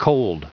Cold.